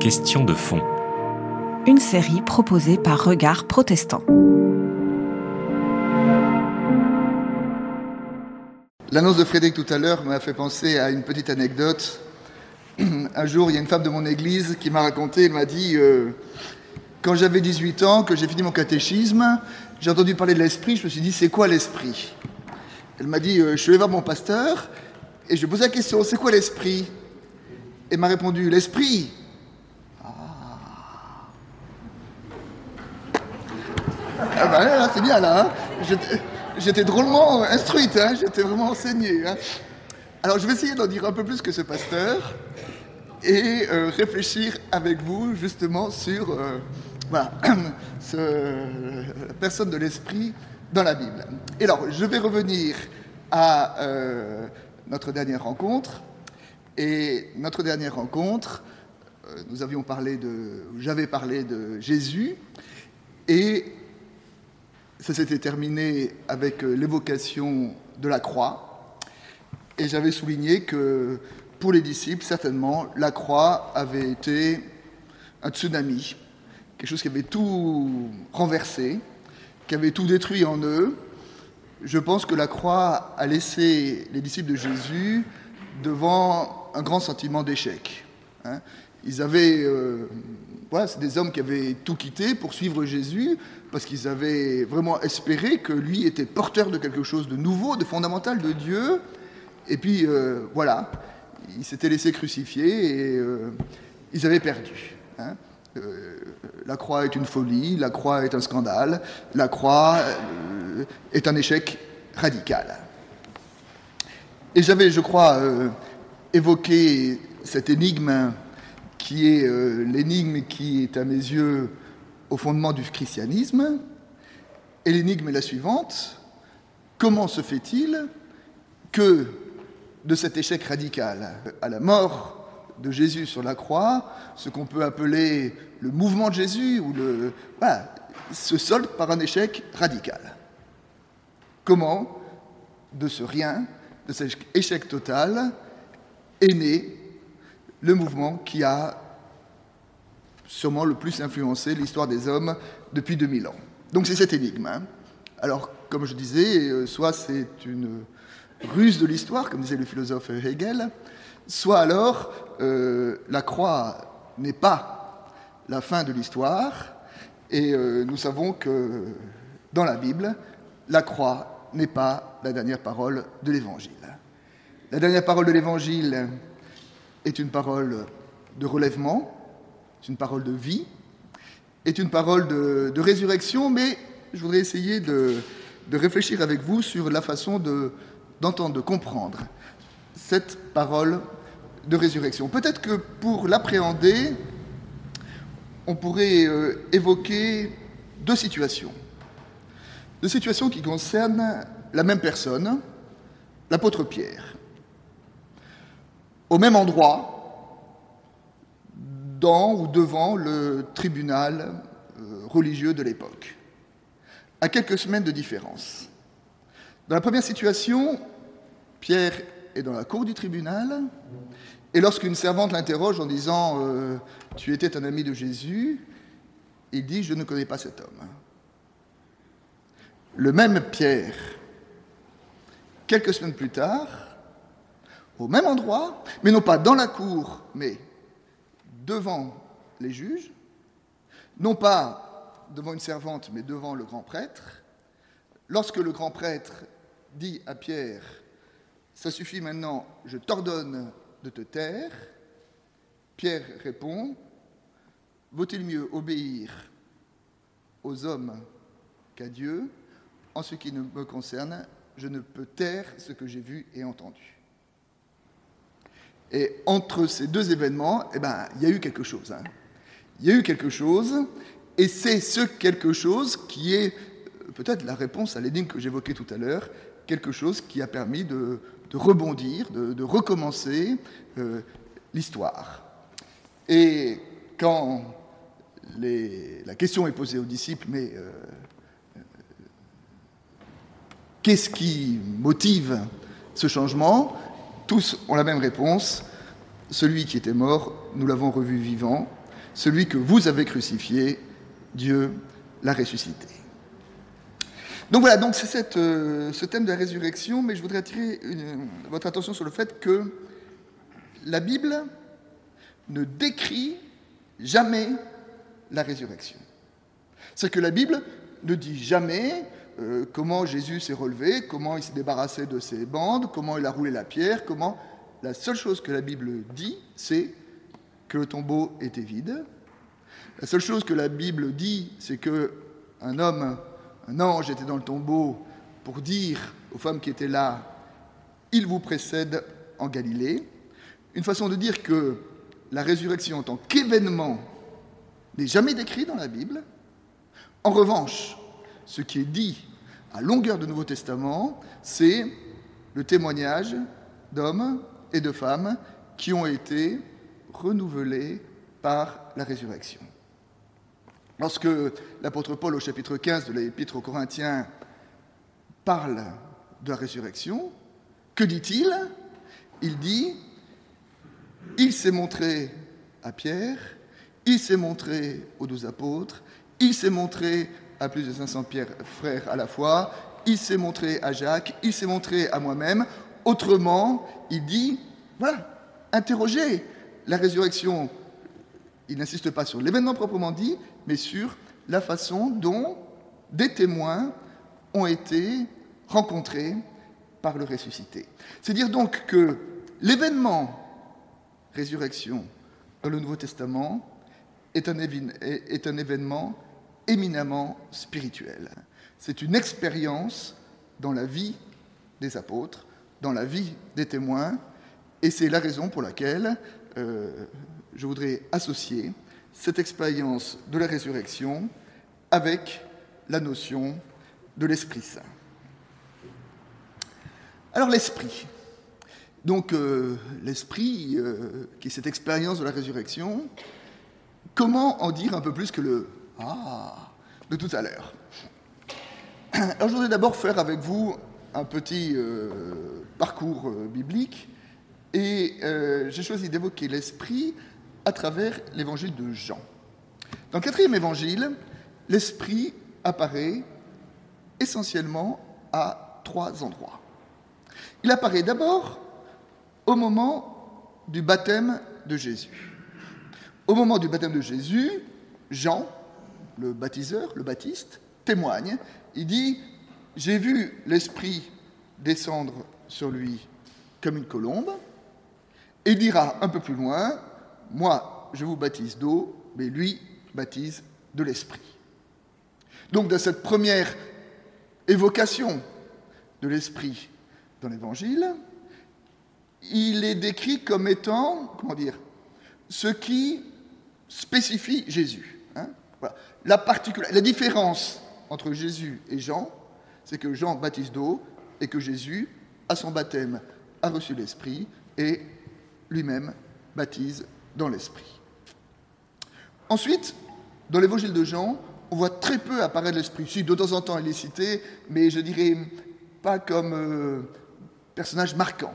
Question de fond. Une série proposée par Regard Protestant. L'annonce de Frédéric tout à l'heure m'a fait penser à une petite anecdote. Un jour, il y a une femme de mon église qui m'a raconté, elle m'a dit, euh, quand j'avais 18 ans, que j'ai fini mon catéchisme, j'ai entendu parler de l'esprit, je me suis dit, c'est quoi l'esprit? Elle m'a dit, euh, je suis allé voir mon pasteur et je lui ai posé la question, c'est quoi l'esprit? Et m'a répondu, l'esprit Ah, ah ben là, c'est bien là. hein. J'étais- drôlement instruite, hein, j'étais vraiment enseignée. hein. Alors je vais essayer d'en dire un peu plus que ce pasteur et euh, réfléchir avec vous justement sur euh, la personne de l'esprit dans la Bible. Et alors, je vais revenir à euh, notre dernière rencontre. Et notre dernière rencontre, euh, nous avions parlé de, j'avais parlé de Jésus, et ça s'était terminé avec euh, l'évocation de la croix. Et j'avais souligné que pour les disciples, certainement, la croix avait été un tsunami, quelque chose qui avait tout renversé, qui avait tout détruit en eux. Je pense que la croix a laissé les disciples de Jésus devant un grand sentiment d'échec. hein. Ils avaient, euh, voilà, c'est des hommes qui avaient tout quitté pour suivre Jésus parce qu'ils avaient vraiment espéré que lui était porteur de quelque chose de nouveau, de fondamental de Dieu. Et puis euh, voilà, ils s'étaient laissés crucifier et euh, ils avaient perdu. hein. La croix est une folie, la croix est un scandale, la croix est un échec radical. Et j'avais, je crois, évoqué cette énigme qui est euh, l'énigme qui est à mes yeux au fondement du christianisme. Et l'énigme est la suivante. Comment se fait-il que de cet échec radical à la mort de Jésus sur la croix, ce qu'on peut appeler le mouvement de Jésus, ou le, se solde par un échec radical? Comment, de ce rien, de cet échec total, est né le mouvement qui a sûrement le plus influencé l'histoire des hommes depuis 2000 ans. Donc c'est cette énigme. hein. Alors, comme je disais, euh, soit c'est une ruse de l'histoire, comme disait le philosophe Hegel, soit alors euh, la croix n'est pas la fin de l'histoire, et euh, nous savons que dans la Bible, la croix n'est pas la dernière parole de l'Évangile. La dernière parole de l'Évangile est une parole de relèvement, c'est une parole de vie, est une parole de, résurrection, mais je voudrais essayer de, réfléchir avec vous sur la façon de- d'entendre, de comprendre cette parole de résurrection. Peut-être que pour l'appréhender, on pourrait euh, évoquer deux situations. Deux situations qui concernent la même personne, l'apôtre Pierre. Au même endroit, dans ou devant le tribunal euh, religieux de l'époque, à quelques semaines de différence. Dans la première situation, Pierre est dans la cour du tribunal, et lorsqu'une servante l'interroge en disant euh, Tu étais un ami de Jésus, il dit Je ne connais pas cet homme. Le même Pierre, quelques semaines plus tard, au même endroit, mais non pas dans la cour, mais devant les juges, non pas devant une servante, mais devant le grand prêtre, lorsque le grand prêtre dit à Pierre, ça suffit maintenant, je t'ordonne de te taire, Pierre répond, vaut-il mieux obéir aux hommes qu'à Dieu? En ce qui me concerne, je ne peux taire ce que j'ai vu et entendu. Et entre ces deux événements, eh ben, il y a eu quelque chose. hein. Il y a eu quelque chose, et c'est ce quelque chose qui est euh, peut-être la réponse à l'énigme que j'évoquais tout à l'heure, quelque chose qui a permis de, rebondir, de, recommencer euh, l'histoire. Et quand la question est posée aux disciples, mais euh, qu'est-ce qui motive ce changement? Tous ont la même réponse. celui qui était mort, nous l'avons revu vivant, celui que vous avez crucifié, Dieu l'a ressuscité. Donc voilà, donc c'est euh, ce thème de la résurrection, mais je voudrais attirer votre attention sur le fait que la Bible ne décrit jamais la résurrection. C'est que la Bible ne dit jamais euh, comment Jésus s'est relevé, comment il s'est débarrassé de ses bandes, comment il a roulé la pierre, comment... La seule chose que la Bible dit, c'est que le tombeau était vide. La seule chose que la Bible dit, c'est que un homme, un ange était dans le tombeau pour dire aux femmes qui étaient là, il vous précède en Galilée. Une façon de dire que la résurrection en tant qu'événement n'est jamais décrit dans la Bible. En revanche, ce qui est dit à longueur de Nouveau Testament, c'est le témoignage d'hommes et de femmes qui ont été renouvelés par la résurrection. Lorsque l'apôtre Paul au chapitre 15 de l'épître aux Corinthiens parle de la résurrection, que dit-il? Il dit, il s'est montré à Pierre, il s'est montré aux douze apôtres, il s'est montré à plus de 500 frères à la fois, il s'est montré à Jacques, il s'est montré à moi-même. Autrement, il dit, voilà, interrogez la résurrection. Il n'insiste pas sur l'événement proprement dit, mais sur la façon dont des témoins ont été rencontrés par le ressuscité. C'est dire donc que l'événement résurrection dans le Nouveau Testament est un événement éminemment spirituel. C'est une expérience dans la vie des apôtres, dans la vie des témoins, et c'est la raison pour laquelle euh, je voudrais associer cette expérience de la résurrection avec la notion de l'Esprit Saint. Alors l'Esprit, donc euh, l'Esprit, euh, qui est cette expérience de la résurrection, comment en dire un peu plus que le ah de tout à l'heure Alors je voudrais d'abord faire avec vous un petit parcours biblique et euh, j'ai choisi d'évoquer l'Esprit à travers l'évangile de Jean. Dans le quatrième évangile, l'Esprit apparaît essentiellement à trois endroits. Il apparaît d'abord au moment du baptême de Jésus. Au moment du baptême de Jésus, Jean, le baptiseur, le baptiste, témoigne. Il dit, j'ai vu l'Esprit descendre sur lui comme une colombe. Et dira un peu plus loin, moi je vous baptise d'eau, mais lui baptise de l'Esprit. Donc dans cette première évocation de l'Esprit dans l'Évangile, il est décrit comme étant, comment dire, ce qui spécifie Jésus. Hein. La, différence entre Jésus et Jean, c'est que Jean baptise d'eau et que Jésus, à son baptême, a reçu l'Esprit et lui-même baptise dans l'Esprit. Ensuite, dans l'évangile de Jean, on voit très peu apparaître l'Esprit. Si, de temps en temps, il est cité, mais je dirais pas comme euh, personnage marquant.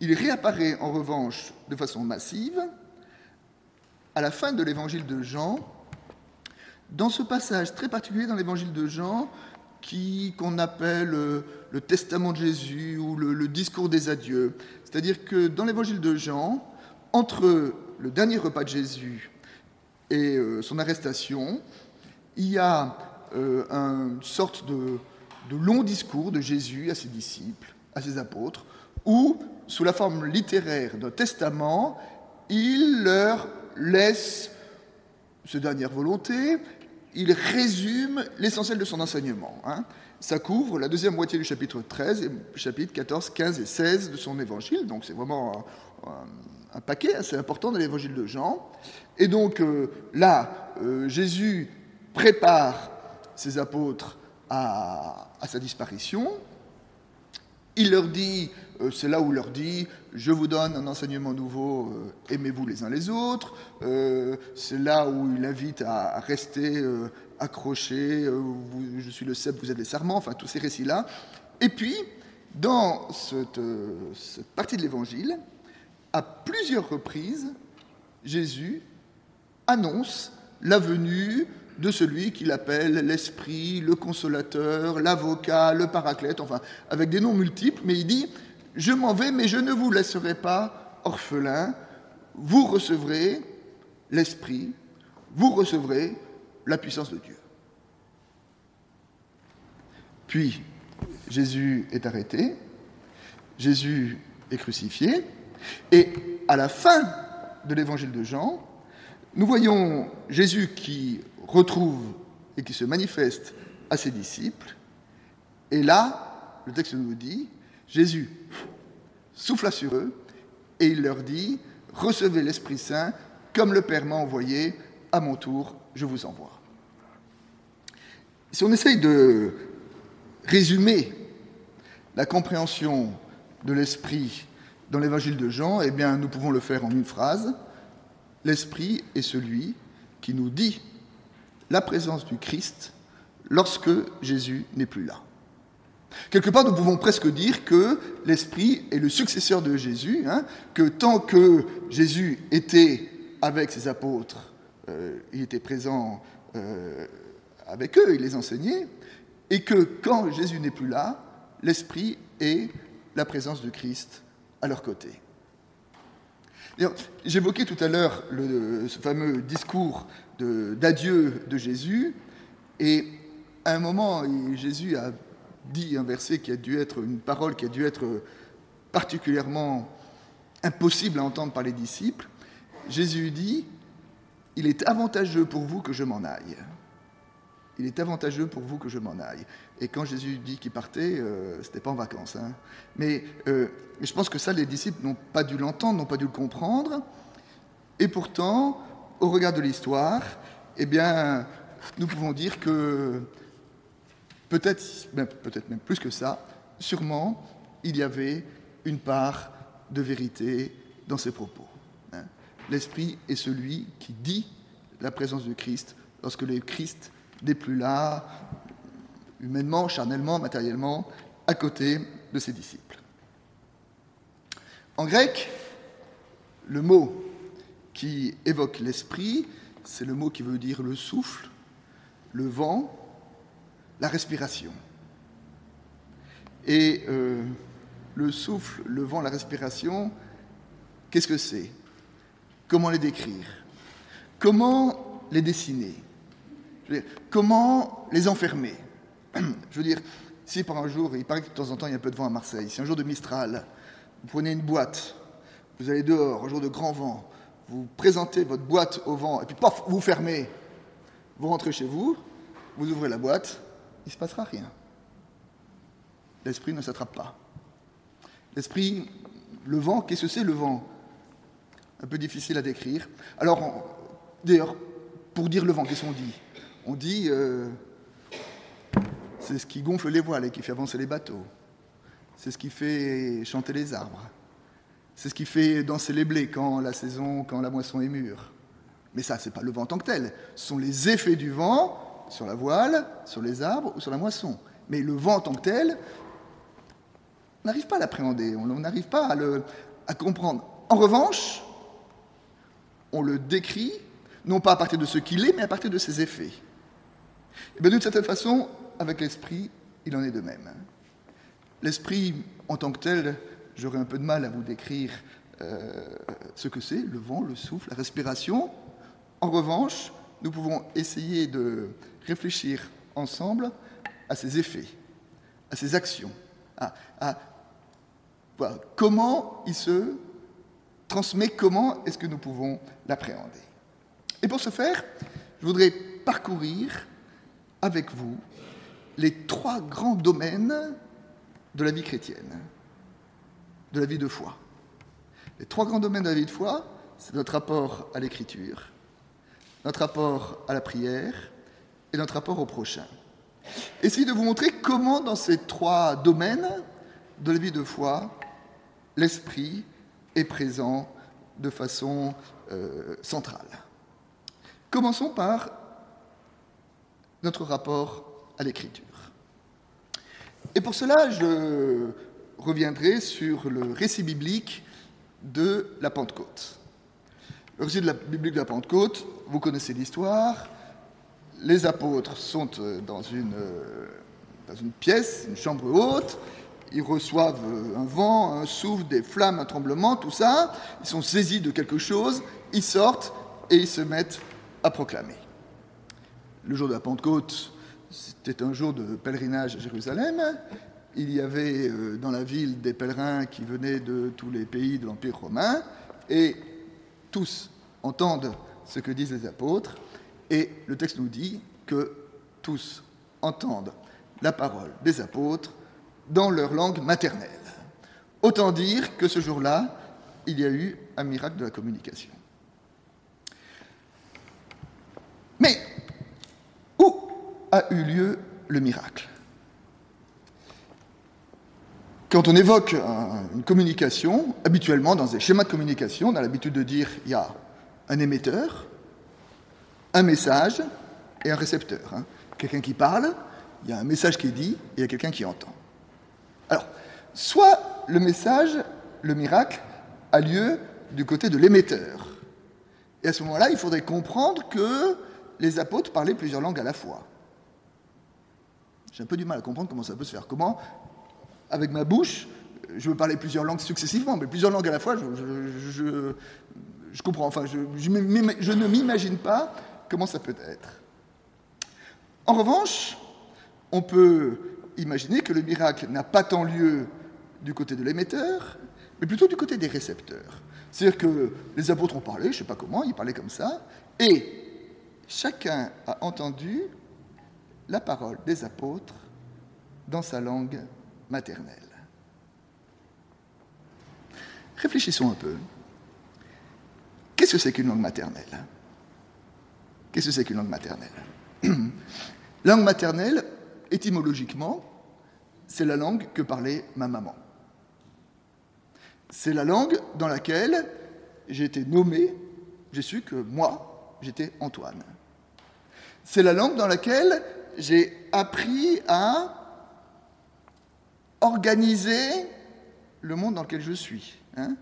Il réapparaît en revanche de façon massive à la fin de l'évangile de Jean, dans ce passage très particulier dans l'évangile de Jean, qui qu'on appelle euh, le testament de Jésus ou le discours des adieux. C'est-à-dire que dans l'évangile de Jean, entre le dernier repas de Jésus et euh, son arrestation, il y a euh, une sorte de, long discours de Jésus à ses disciples, à ses apôtres, où, sous la forme littéraire d'un testament, il leur laisse ses dernières volontés, il résume l'essentiel de son enseignement. Hein ça couvre la deuxième moitié du chapitre 13 et chapitres 14, 15 et 16 de son évangile. Donc c'est vraiment un, paquet assez important de l'évangile de Jean. Et donc euh, là, euh, Jésus prépare ses apôtres à, sa disparition. Il leur dit, c'est là où leur dit, je vous donne un enseignement nouveau, aimez-vous les uns les autres. c'est là où il invite à rester accroché, euh, je suis le cep, vous êtes les serments, enfin tous ces récits-là. Et puis, dans cette, euh, partie de l'Évangile, à plusieurs reprises, Jésus annonce la venue de celui qu'il appelle l'Esprit, le Consolateur, l'Avocat, le Paraclète, enfin, avec des noms multiples, mais il dit, je m'en vais, mais je ne vous laisserai pas orphelin, vous recevrez l'Esprit, vous recevrez la puissance de Dieu. Puis, Jésus est arrêté, Jésus est crucifié, et à la fin de l'évangile de Jean, nous voyons Jésus qui retrouve et qui se manifeste à ses disciples, et là, le texte nous dit, Jésus souffla sur eux, et il leur dit, recevez l'Esprit Saint, comme le Père m'a envoyé, à mon tour, je vous envoie. Si on essaye de résumer la compréhension de l'Esprit dans l'évangile de Jean, eh bien, nous pouvons le faire en une phrase. L'Esprit est celui qui nous dit la présence du Christ lorsque Jésus n'est plus là. Quelque part, nous pouvons presque dire que l'Esprit est le successeur de Jésus, hein, que tant que Jésus était avec ses apôtres, euh, il était présent euh, avec eux, il les enseignait, et que quand Jésus n'est plus là, l'Esprit est la présence de Christ à leur côté. J'évoquais tout à l'heure ce fameux discours d'adieu de, Jésus, et à un moment, Jésus a dit un verset qui a dû être, une parole qui a dû être particulièrement impossible à entendre par les disciples. Jésus dit, il est avantageux pour vous que je m'en aille il est avantageux pour vous que je m'en aille. Et quand Jésus dit qu'il partait, euh, ce n'était pas en vacances. Hein. Mais, euh, mais, je pense que ça, les disciples n'ont pas dû l'entendre, n'ont pas dû le comprendre. Et pourtant, au regard de l'histoire, eh bien, nous pouvons dire que peut-être, même plus que ça, sûrement, il y avait une part de vérité dans ces propos. Hein. L'Esprit est celui qui dit la présence du Christ lorsque le Christ n'est plus là, humainement, charnellement, matériellement, à côté de ses disciples. En grec, le mot qui évoque l'esprit, c'est le mot qui veut dire le souffle, le vent, la respiration. Et euh, le souffle, le vent, la respiration, qu'est-ce que c'est? Comment les décrire? Comment les dessiner? Comment les enfermer? Je veux dire, si par un jour, il paraît que de temps en temps il y a un peu de vent à Marseille, si un jour de Mistral, vous prenez une boîte, vous allez dehors, un jour de grand vent, vous présentez votre boîte au vent, et puis paf, vous fermez, vous rentrez chez vous, vous ouvrez la boîte, il ne se passera rien. L'esprit ne s'attrape pas. L'esprit, le vent, qu'est-ce que c'est le vent? Un peu difficile à décrire. Alors, d'ailleurs, pour dire le vent, qu'est-ce qu'on dit? On dit euh, c'est ce qui gonfle les voiles et qui fait avancer les bateaux. C'est ce qui fait chanter les arbres. C'est ce qui fait danser les blés quand la saison, quand la moisson est mûre. Mais ça, ce n'est pas le vent en tant que tel. Ce sont les effets du vent sur la voile, sur les arbres ou sur la moisson. Mais le vent en tant que tel, on n'arrive pas à l'appréhender, on n'arrive pas à le comprendre. En revanche, on le décrit, non pas à partir de ce qu'il est, mais à partir de ses effets. Et eh bien d'une certaine façon, avec l'esprit, il en est de même. L'esprit, en tant que tel, j'aurais un peu de mal à vous décrire euh, ce que c'est, le vent, le souffle, la respiration. En revanche, nous pouvons essayer de réfléchir ensemble à ses effets, à ses actions, à, comment il se transmet, comment est-ce que nous pouvons l'appréhender. Et pour ce faire, je voudrais parcourir avec vous les trois grands domaines de la vie chrétienne, de la vie de foi. Les trois grands domaines de la vie de foi, c'est notre rapport à l'écriture, notre rapport à la prière et notre rapport au prochain. Essayez de vous montrer comment dans ces trois domaines de la vie de foi, l'esprit est présent de façon euh, centrale. Commençons par notre rapport à l'écriture. Et pour cela, je reviendrai sur le récit biblique de la Pentecôte. Le récit de la biblique de la Pentecôte, vous connaissez l'histoire. Les apôtres sont euh, dans une, euh, dans une pièce, une chambre haute. Ils reçoivent euh, un vent, un souffle, des flammes, un tremblement, tout ça. Ils sont saisis de quelque chose. Ils sortent et ils se mettent à proclamer. Le jour de la Pentecôte, c'était un jour de pèlerinage à Jérusalem. Il y avait dans la ville des pèlerins qui venaient de tous les pays de l'Empire romain, et tous entendent ce que disent les apôtres, et le texte nous dit que tous entendent la parole des apôtres dans leur langue maternelle. Autant dire que ce jour-là, il y a eu un miracle de la communication. Mais où a eu lieu le miracle? Quand on évoque une communication, habituellement dans des schémas de communication, on a l'habitude de dire il y a un émetteur, un message et un récepteur. Hein. Quelqu'un qui parle, il y a un message qui est dit et il y a quelqu'un qui entend. Alors, soit le message, le miracle, a lieu du côté de l'émetteur. Et à ce moment-là, il faudrait comprendre que les apôtres parlaient plusieurs langues à la fois. J'ai un peu du mal à comprendre comment ça peut se faire. Comment, avec ma bouche, je veux parler plusieurs langues successivement, mais plusieurs langues à la fois, je, comprends. Enfin, je, ne m'imagine pas comment ça peut être. En revanche, on peut imaginer que le miracle n'a pas tant lieu du côté de l'émetteur, mais plutôt du côté des récepteurs. C'est-à-dire que les apôtres ont parlé, je ne sais pas comment, ils parlaient comme ça, et chacun a entendu la parole des apôtres dans sa langue maternelle. Réfléchissons un peu. Qu'est-ce que c'est qu'une langue maternelle Qu'est-ce que c'est qu'une langue maternelle? Langue maternelle, étymologiquement, c'est la langue que parlait ma maman. C'est la langue dans laquelle j'ai été nommé, j'ai su que moi, j'étais Antoine. C'est la langue dans laquelle j'ai appris à organiser le monde dans lequel je suis. Hein,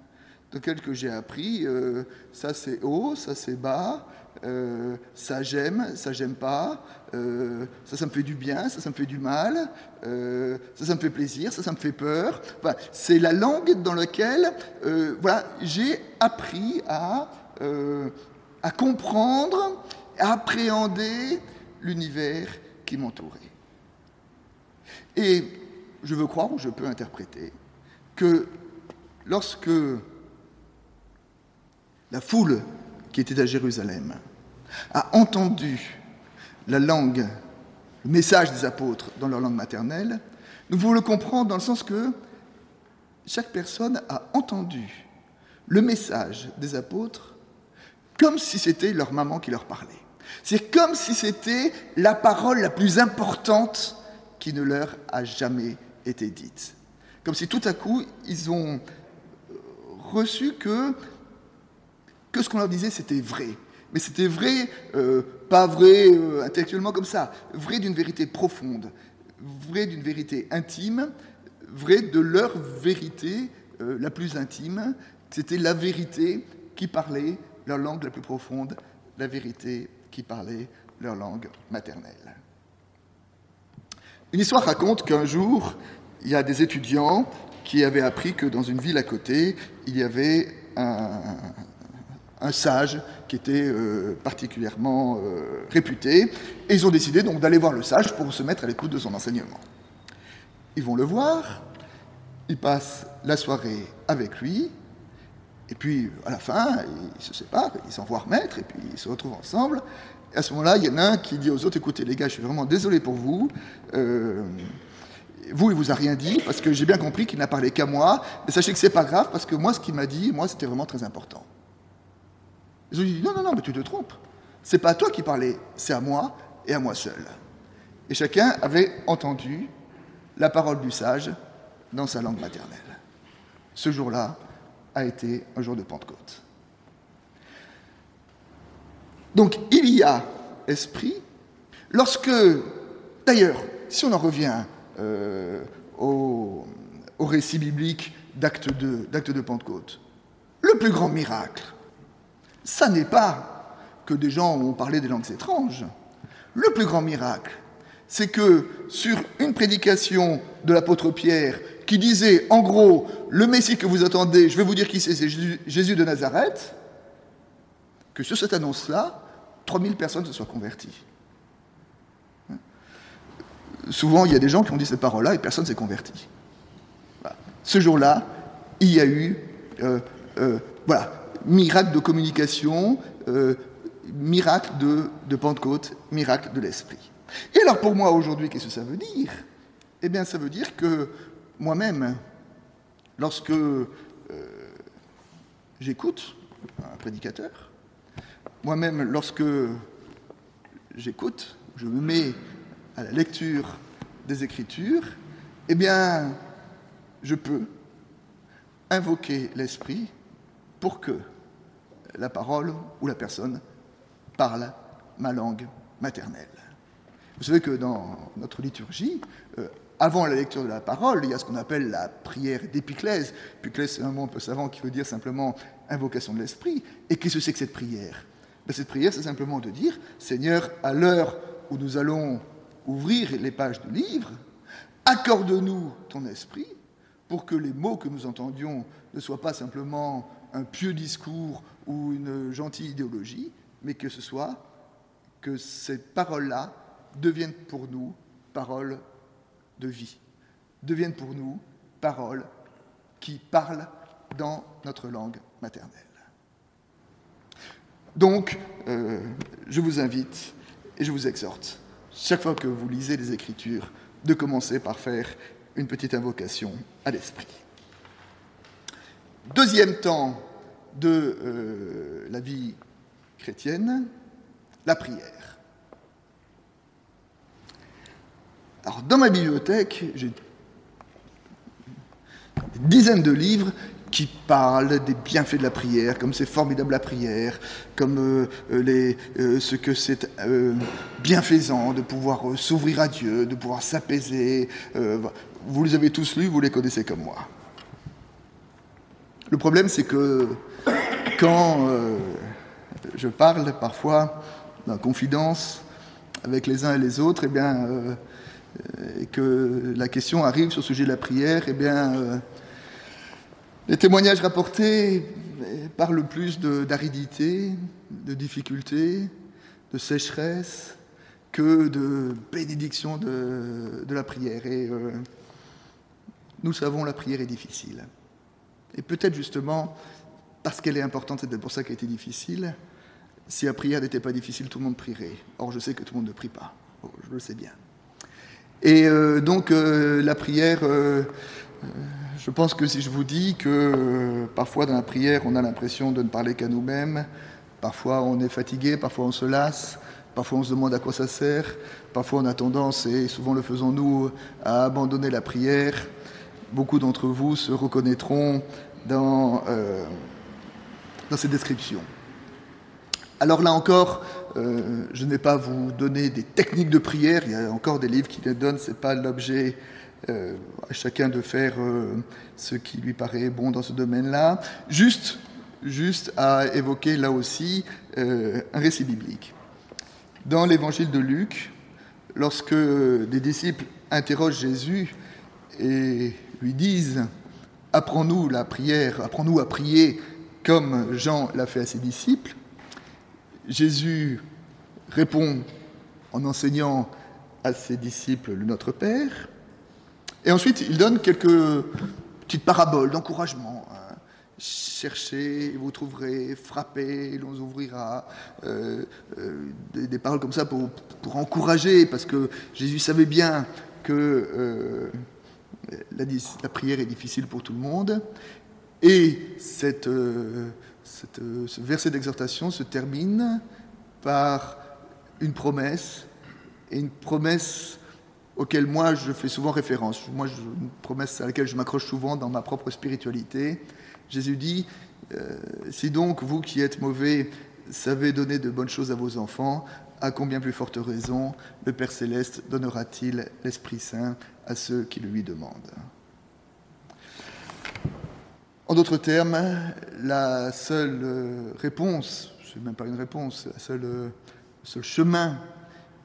dans lequel j'ai appris, euh, ça c'est haut, ça c'est bas, euh, ça j'aime, ça j'aime pas, euh, ça ça me fait du bien, ça ça me fait du mal, ça ça me fait plaisir, ça ça me fait peur. c'est la langue dans laquelle voilà, j'ai appris à, à comprendre appréhender l'univers qui m'entourait. Et je veux croire, ou je peux interpréter, que lorsque la foule qui était à Jérusalem a entendu la langue, le message des apôtres dans leur langue maternelle, nous pouvons le comprendre dans le sens que chaque personne a entendu le message des apôtres comme si c'était leur maman qui leur parlait. C'est comme si c'était la parole la plus importante qui ne leur a jamais Comme si tout à coup, ils ont reçu que, ce qu'on leur disait, c'était vrai. Mais c'était vrai, euh, pas vrai euh, intellectuellement comme ça, vrai d'une vérité profonde, vrai d'une vérité intime, vrai de leur vérité euh, la plus intime. C'était la vérité qui parlait leur langue la plus profonde, la vérité qui parlaient leur langue maternelle. Une histoire raconte qu'un jour, il y a des étudiants qui avaient appris que dans une ville à côté, il y avait un, sage qui était euh, particulièrement euh, réputé, et ils ont décidé donc d'aller voir le sage pour se mettre à l'écoute de son enseignement. Ils vont le voir, ils passent la soirée avec lui, et puis, à la fin, ils se séparent, ils s'envoient remettre, et puis ils se retrouvent ensemble. Et à ce moment-là, il y en a un qui dit aux autres, écoutez, les gars, je suis vraiment désolé pour vous. Euh, vous, il vous a rien dit, parce que j'ai bien compris qu'il n'a parlé qu'à moi. Mais sachez que c'est pas grave, parce que moi, ce qu'il m'a dit, moi, c'était vraiment très important. Ils ont dit, non, non, non, mais tu te trompes. C'est pas à toi qui parlais, c'est à moi et à moi seul. Et chacun avait entendu la parole du sage dans sa langue maternelle. Ce jour-là, a été un jour de Pentecôte. Donc il y a esprit lorsque, d'ailleurs, si on en revient euh, au, récit biblique d'acte de, Pentecôte, Le plus grand miracle, ça n'est pas que des gens ont parlé des langues étranges. Le plus grand miracle, c'est que sur une prédication de l'apôtre Pierre qui disait en gros, le Messie que vous attendez, je vais vous dire qui c'est, c'est Jésus, de Nazareth, que sur cette annonce-là, 3000 personnes se soient converties. Souvent, il y a des gens qui ont dit cette parole-là et personne ne s'est converti. Ce jour-là, il y a eu, euh, euh, voilà, miracle de communication, euh, miracle de, Pentecôte, miracle de l'Esprit. Et alors pour moi aujourd'hui, qu'est-ce que ça veut dire? Eh bien ça veut dire que moi-même, lorsque j'écoute un prédicateur, moi-même lorsque j'écoute, je me mets à la lecture des Écritures, eh bien je peux invoquer l'Esprit pour que la parole ou la personne parle ma langue maternelle. Vous savez que dans notre liturgie, euh, avant la lecture de la parole, il y a ce qu'on appelle la prière d'épiclèse. Épiclèse, c'est un mot un peu savant qui veut dire simplement invocation de l'esprit. Et qu'est-ce que c'est que cette prière? Ben, Cette prière, c'est simplement de dire Seigneur, à l'heure où nous allons ouvrir les pages du livre, accorde-nous ton esprit pour que les mots que nous entendions ne soient pas simplement un pieux discours ou une gentille idéologie, mais que ce soit que ces paroles-là deviennent pour nous paroles de vie, deviennent pour nous paroles qui parlent dans notre langue maternelle. Donc, euh, je vous invite et je vous exhorte, chaque fois que vous lisez les Écritures, de commencer par faire une petite invocation à l'Esprit. Deuxième temps de euh, la vie chrétienne, la prière. Alors, dans ma bibliothèque, j'ai des dizaines de livres qui parlent des bienfaits de la prière, comme c'est formidable la prière, comme euh, euh, les, euh, ce que c'est bienfaisant de pouvoir s'ouvrir à Dieu, de pouvoir s'apaiser. vous les avez tous lus, vous les connaissez comme moi. Le problème, c'est que quand je parle parfois dans confidence avec les uns et les autres, eh bien, et que la question arrive sur le sujet de la prière, eh bien, les témoignages rapportés parlent plus d'aridité, de, difficulté, de sécheresse, que de bénédiction de, la prière. Et euh, nous savons, la prière est difficile. Et peut-être justement, parce qu'elle est importante, c'est pour ça qu'elle été difficile. Si la prière n'était pas difficile, tout le monde prierait. Or, je sais que tout le monde ne prie pas. Je le sais bien. Et euh, donc euh, la prière, je pense que si je vous dis que parfois dans la prière on a l'impression de ne parler qu'à nous-mêmes, parfois on est fatigué, parfois on se lasse, parfois on se demande à quoi ça sert, parfois on a tendance, et souvent le faisons-nous, à abandonner la prière, beaucoup d'entre vous se reconnaîtront dans, dans ces descriptions. Alors là encore, euh, je ne vais pas vous donner des techniques de prière, il y a encore des livres qui les donnent, ce n'est pas l'objet euh, à chacun de faire euh, ce qui lui paraît bon dans ce domaine-là. Juste, juste à évoquer là aussi un récit biblique. Dans l'évangile de Luc, lorsque des disciples interrogent Jésus et lui disent Apprends-nous la prière, apprends-nous à prier comme Jean l'a fait à ses disciples, Jésus répond en enseignant à ses disciples le Notre Père, et ensuite il donne quelques petites paraboles d'encouragement. Hein. Cherchez, vous trouverez, frappez, l'on ouvrira. Euh, euh, des, paroles comme ça pour, encourager, parce que Jésus savait bien que euh, la, prière est difficile pour tout le monde. Et ce verset d'exhortation se termine par une promesse, et une promesse auquel moi je fais souvent référence. Moi, une promesse à laquelle je m'accroche souvent dans ma propre spiritualité. Jésus dit euh, Si donc vous qui êtes mauvais savez donner de bonnes choses à vos enfants, à combien plus forte raison le Père céleste donnera-t-il l'Esprit Saint à ceux qui le lui demandent? En d'autres termes, la seule réponse, ce n'est même pas une réponse, la seule, le seul chemin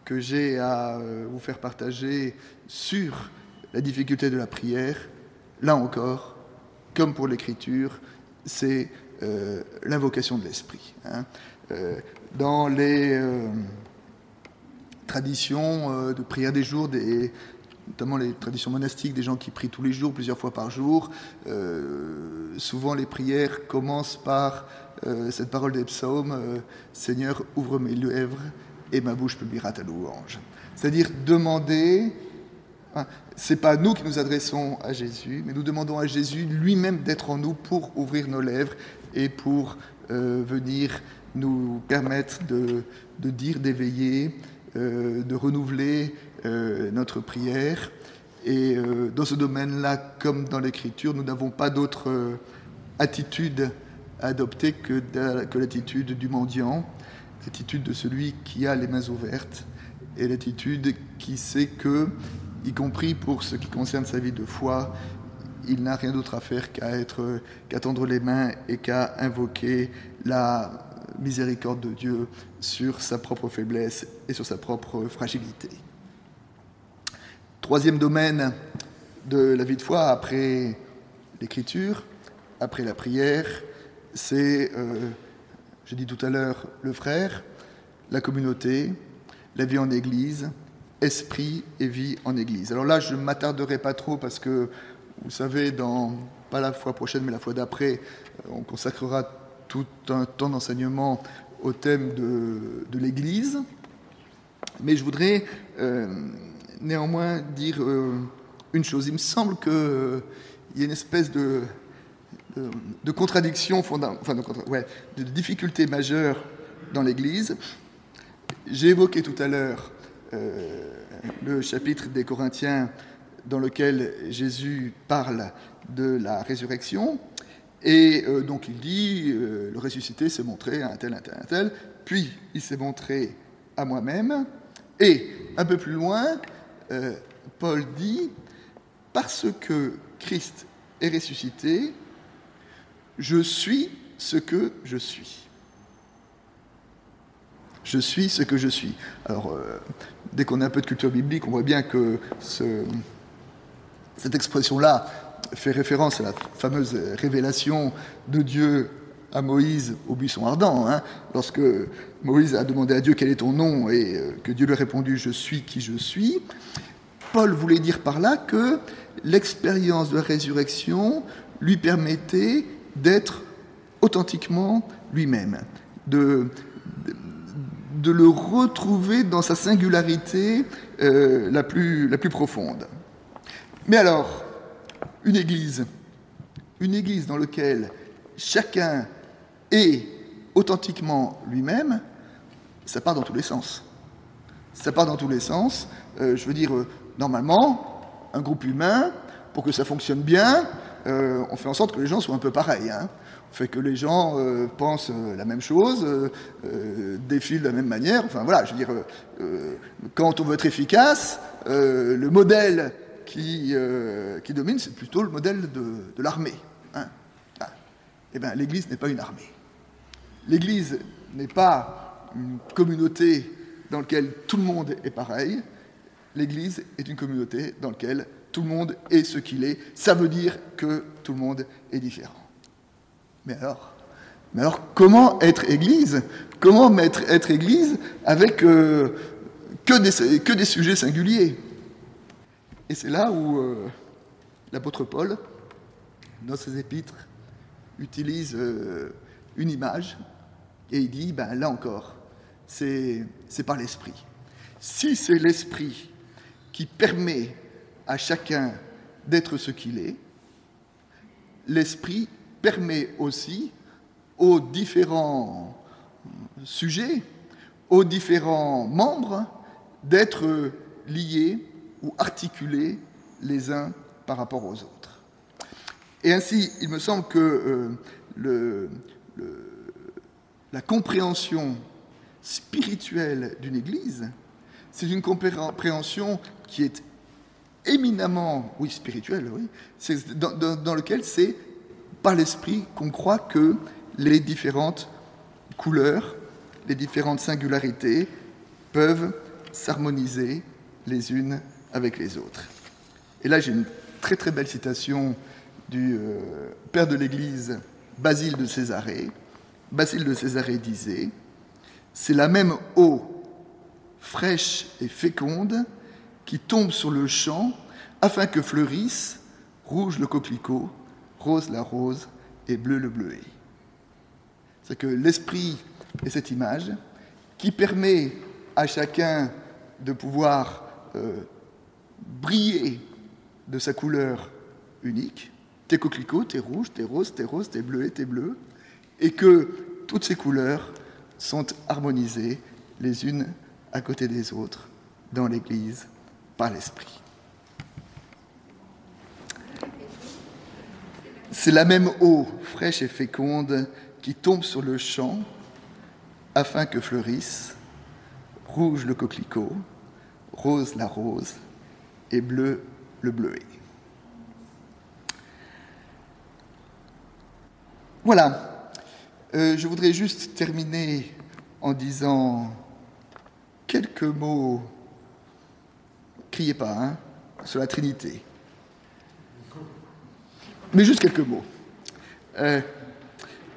que j'ai à vous faire partager sur la difficulté de la prière, là encore, comme pour l'écriture, c'est l'invocation de l'esprit. Hein. dans les traditions de prière des jours, notamment les traditions monastiques, des gens qui prient tous les jours, plusieurs fois par jour. Euh, souvent, les prières commencent par euh, cette parole des psaumes euh, Seigneur, ouvre mes lèvres et ma bouche publiera ta louange. C'est-à-dire demander. Hein, c'est pas nous qui nous adressons à Jésus, mais nous demandons à Jésus lui-même d'être en nous pour ouvrir nos lèvres et pour venir nous permettre de, dire, d'éveiller, de renouveler euh, notre prière. Et euh, dans ce domaine-là, comme dans l'écriture, nous n'avons pas d'autre euh, attitude à adopter que, que l'attitude du mendiant, l'attitude de celui qui a les mains ouvertes, et l'attitude qui sait que, y compris pour ce qui concerne sa vie de foi, il n'a rien d'autre à faire qu'à être, qu'à tendre les mains et qu'à invoquer la miséricorde de Dieu sur sa propre faiblesse et sur sa propre fragilité. Troisième domaine de la vie de foi après l'écriture, après la prière, c'est, euh, j'ai dit tout à l'heure, le frère, la communauté, la vie en Église, esprit et vie en Église. Alors là, je ne m'attarderai pas trop parce que, vous savez, dans, pas la fois prochaine, mais la fois d'après, euh, on consacrera tout un temps d'enseignement au thème de, de l'Église. Mais je voudrais euh, néanmoins dire euh, une chose. Il me semble qu'il y a une espèce de, de, contradiction, enfin de, ouais, de difficulté majeure dans l'Église. J'ai évoqué tout à l'heure euh, le chapitre des Corinthiens dans lequel Jésus parle de la résurrection. Et donc il dit, le ressuscité s'est montré à un tel, un tel, un tel, puis il s'est montré à moi-même, et un peu plus loin, euh, Paul dit, parce que Christ est ressuscité, je suis ce que je suis. Je suis ce que je suis. Alors, euh, dès qu'on a un peu de culture biblique, on voit bien que cette expression-là fait référence à la fameuse révélation de Dieu à Moïse au buisson ardent. Hein. Lorsque Moïse a demandé à Dieu quel est ton nom et euh, que Dieu lui a répondu Je suis qui je suis, Paul voulait dire par là que l'expérience de la résurrection lui permettait d'être authentiquement lui-même, de, le retrouver dans sa singularité euh, la, plus, la profonde. Mais alors, une église, une église dans laquelle chacun est authentiquement lui-même, ça part dans tous les sens. Ça part dans tous les sens. Euh, je veux dire, euh, normalement, un groupe humain, pour que ça fonctionne bien, euh, on fait en sorte que les gens soient un peu pareils. Hein. On fait que les gens pensent la même chose, défilent de la même manière. Enfin voilà, je veux dire, quand on veut être efficace, le modèle qui, qui domine, c'est plutôt le modèle de, l'armée. Hein. Ah. Eh bien, l'Église n'est pas une armée. L'Église n'est pas une communauté dans laquelle tout le monde est pareil. L'Église est une communauté dans laquelle tout le monde est ce qu'il est. Ça veut dire que tout le monde est différent. Mais alors, comment être Église? Comment être, Église avec euh, que, des, que, des, sujets singuliers? Et c'est là où euh, l'apôtre Paul, dans ses épîtres, utilise euh, une image et il dit, ben là encore, c'est par l'esprit. Si c'est l'esprit qui permet à chacun d'être ce qu'il est, l'esprit permet aussi aux différents sujets, aux différents membres, d'être liés ou articulés les uns par rapport aux autres. Et ainsi, il me semble que euh, la compréhension spirituelle d'une Église, c'est une compréhension qui est éminemment, oui, spirituelle, oui, dans, dans, lequel c'est par l'Esprit qu'on croit que les différentes couleurs, les différentes singularités peuvent s'harmoniser les unes avec les autres. Et là, j'ai une très très belle citation du euh, père de l'Église, Basile de Césarée. Basile de Césarée disait C'est la même eau fraîche et féconde qui tombe sur le champ afin que fleurisse rouge le coquelicot, rose la rose et bleu le bleuet. C'est que l'esprit est cette image qui permet à chacun de pouvoir euh, briller de sa couleur unique. T'es coquelicot, t'es rouge, t'es rose, t'es rose, t'es bleu, t'es bleu. Et que toutes ces couleurs sont harmonisées les unes à côté des autres dans l'Église par l'Esprit. C'est la même eau fraîche et féconde qui tombe sur le champ afin que fleurisse rouge le coquelicot, rose la rose et bleu le bleuet. Voilà, euh, je voudrais juste terminer en disant quelques mots, criez pas, hein, sur la Trinité. Mais juste quelques mots. Euh,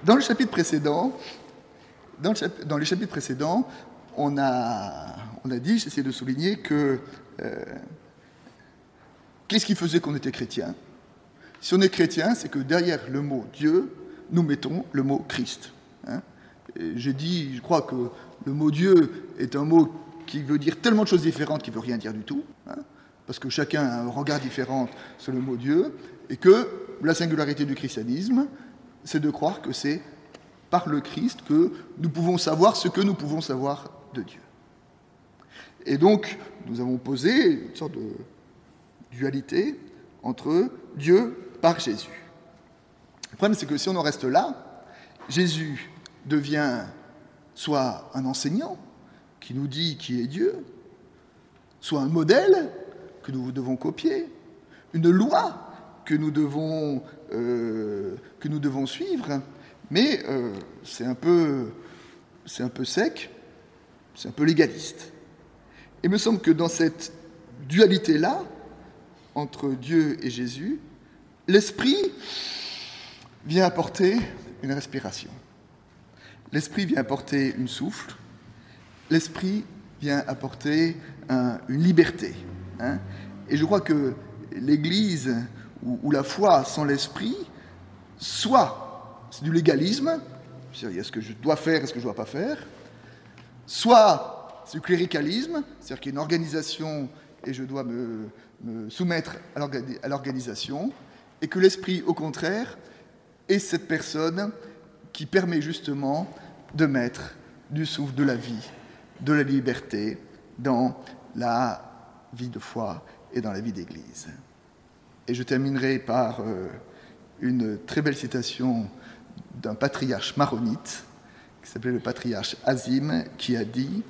dans le chapitre précédent, dans, le dans, les chapitres précédents, on a, on a dit, j'essaie de souligner que euh, qu'est-ce qui faisait qu'on était chrétien? Si on est chrétien, c'est que derrière le mot Dieu, nous mettons le mot Christ. Hein. J'ai dit, je crois que le mot Dieu est un mot qui veut dire tellement de choses différentes qu'il ne veut rien dire du tout, hein, parce que chacun a un regard différent sur le mot Dieu, et que la singularité du christianisme, c'est de croire que c'est par le Christ que nous pouvons savoir ce que nous pouvons savoir de Dieu. Et donc, nous avons posé une sorte de dualité entre Dieu par Jésus. Le problème, c'est que si on en reste là, Jésus devient soit un enseignant qui nous dit qui est Dieu, soit un modèle que nous devons copier, une loi que nous devons, euh, suivre, mais euh, c'est un, peu, un peu sec, c'est un peu légaliste. Il me semble que dans cette dualité-là, entre Dieu et Jésus, l'Esprit vient apporter une respiration. L'Esprit vient apporter une souffle. L'Esprit vient apporter une liberté. Hein. Et je crois que l'Église ou, la foi sans l'Esprit, soit c'est du légalisme, c'est-à-dire ce que je dois faire et ce que je ne dois pas faire, soit c'est du cléricalisme, c'est-à-dire qu'il y a une organisation et je dois me soumettre à l'organisation, et que l'Esprit, au contraire, est cette personne qui permet justement de mettre du souffle de la vie, de la liberté dans la vie de foi et dans la vie d'Église. Et je terminerai par euh, une très belle citation d'un patriarche maronite, qui s'appelait le patriarche Azim, qui a dit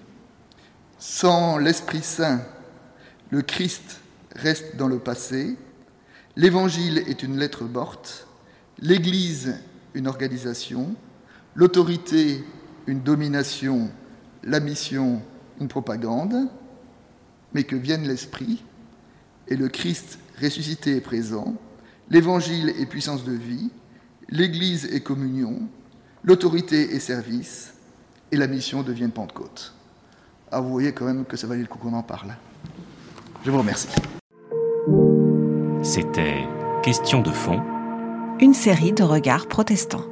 Sans l'Esprit Saint, le Christ reste dans le passé, l'Évangile est une lettre morte, l'Église une organisation, l'autorité une domination, la mission une propagande, mais que vienne l'Esprit, et le Christ ressuscité est présent, l'Évangile est puissance de vie, l'Église est communion, l'autorité est service, et la mission devient Pentecôte. Ah, vous voyez quand même que ça valait le coup qu'on en parle. Je vous remercie. C'était Question de fond. Une série de regards protestants.